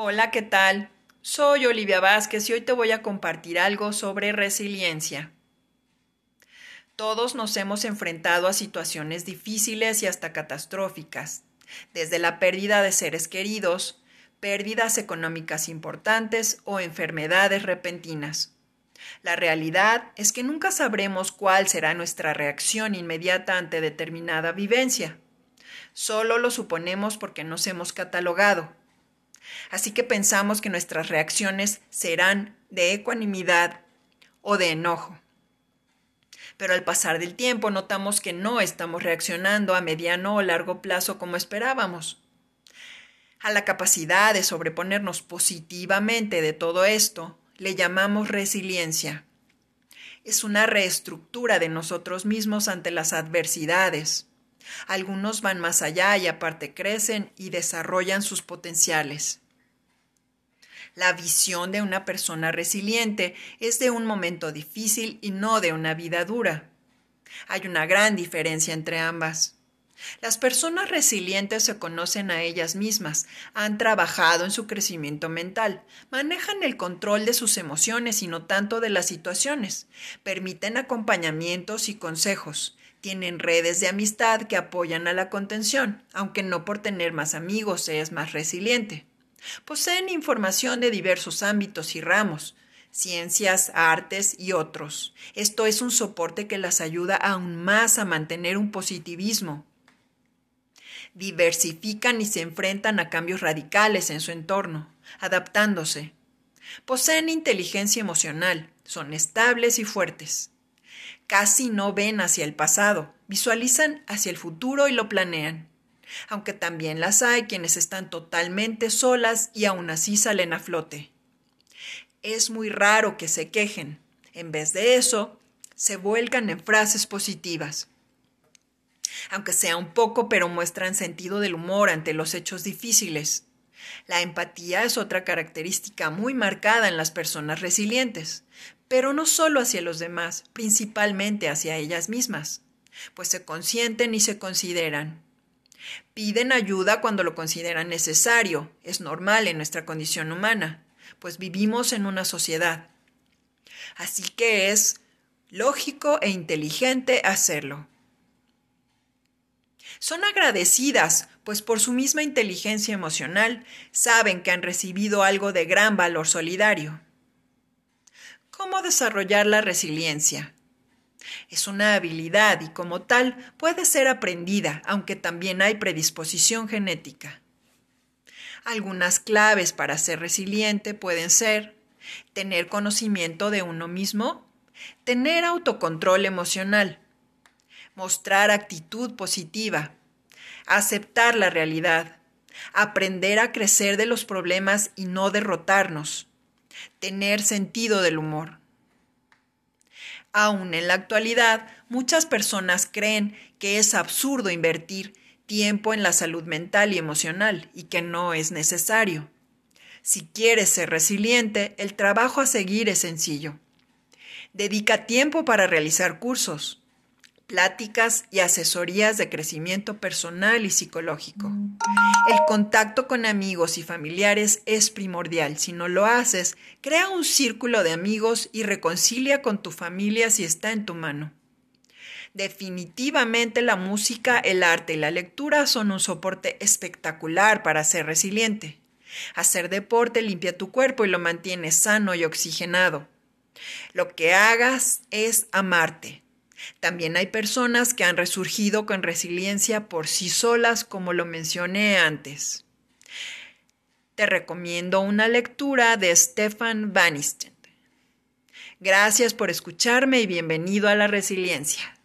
Hola, ¿qué tal? Soy Olivia Vázquez y hoy te voy a compartir algo sobre resiliencia. Todos nos hemos enfrentado a situaciones difíciles y hasta catastróficas, desde la pérdida de seres queridos, pérdidas económicas importantes o enfermedades repentinas. La realidad es que nunca sabremos cuál será nuestra reacción inmediata ante determinada vivencia. Solo lo suponemos porque nos hemos catalogado Así que pensamos que nuestras reacciones serán de ecuanimidad o de enojo. Pero al pasar del tiempo notamos que no estamos reaccionando a mediano o largo plazo como esperábamos. A la capacidad de sobreponernos positivamente de todo esto le llamamos resiliencia. Es una reestructura de nosotros mismos ante las adversidades. Algunos van más allá y aparte crecen y desarrollan sus potenciales. La visión de una persona resiliente es de un momento difícil y no de una vida dura. Hay una gran diferencia entre ambas. Las personas resilientes se conocen a ellas mismas, han trabajado en su crecimiento mental, manejan el control de sus emociones y no tanto de las situaciones, permiten acompañamientos y consejos, tienen redes de amistad que apoyan a la contención, aunque no por tener más amigos se es más resiliente. Poseen información de diversos ámbitos y ramos, ciencias, artes y otros. Esto es un soporte que las ayuda aún más a mantener un positivismo. Diversifican y se enfrentan a cambios radicales en su entorno, adaptándose. Poseen inteligencia emocional, son estables y fuertes casi no ven hacia el pasado, visualizan hacia el futuro y lo planean. Aunque también las hay quienes están totalmente solas y aún así salen a flote. Es muy raro que se quejen. En vez de eso, se vuelcan en frases positivas. Aunque sea un poco, pero muestran sentido del humor ante los hechos difíciles. La empatía es otra característica muy marcada en las personas resilientes, pero no solo hacia los demás, principalmente hacia ellas mismas, pues se consienten y se consideran. Piden ayuda cuando lo consideran necesario, es normal en nuestra condición humana, pues vivimos en una sociedad. Así que es lógico e inteligente hacerlo. Son agradecidas, pues por su misma inteligencia emocional saben que han recibido algo de gran valor solidario. ¿Cómo desarrollar la resiliencia? Es una habilidad y como tal puede ser aprendida, aunque también hay predisposición genética. Algunas claves para ser resiliente pueden ser tener conocimiento de uno mismo, tener autocontrol emocional, mostrar actitud positiva, aceptar la realidad, aprender a crecer de los problemas y no derrotarnos, tener sentido del humor. Aún en la actualidad, muchas personas creen que es absurdo invertir tiempo en la salud mental y emocional y que no es necesario. Si quieres ser resiliente, el trabajo a seguir es sencillo. Dedica tiempo para realizar cursos, pláticas y asesorías de crecimiento personal y psicológico. El contacto con amigos y familiares es primordial. Si no lo haces, crea un círculo de amigos y reconcilia con tu familia si está en tu mano. Definitivamente la música, el arte y la lectura son un soporte espectacular para ser resiliente. Hacer deporte limpia tu cuerpo y lo mantiene sano y oxigenado. Lo que hagas es amarte, también hay personas que han resurgido con resiliencia por sí solas, como lo mencioné antes. Te recomiendo una lectura de Stefan Banisten. Gracias por escucharme y bienvenido a la resiliencia.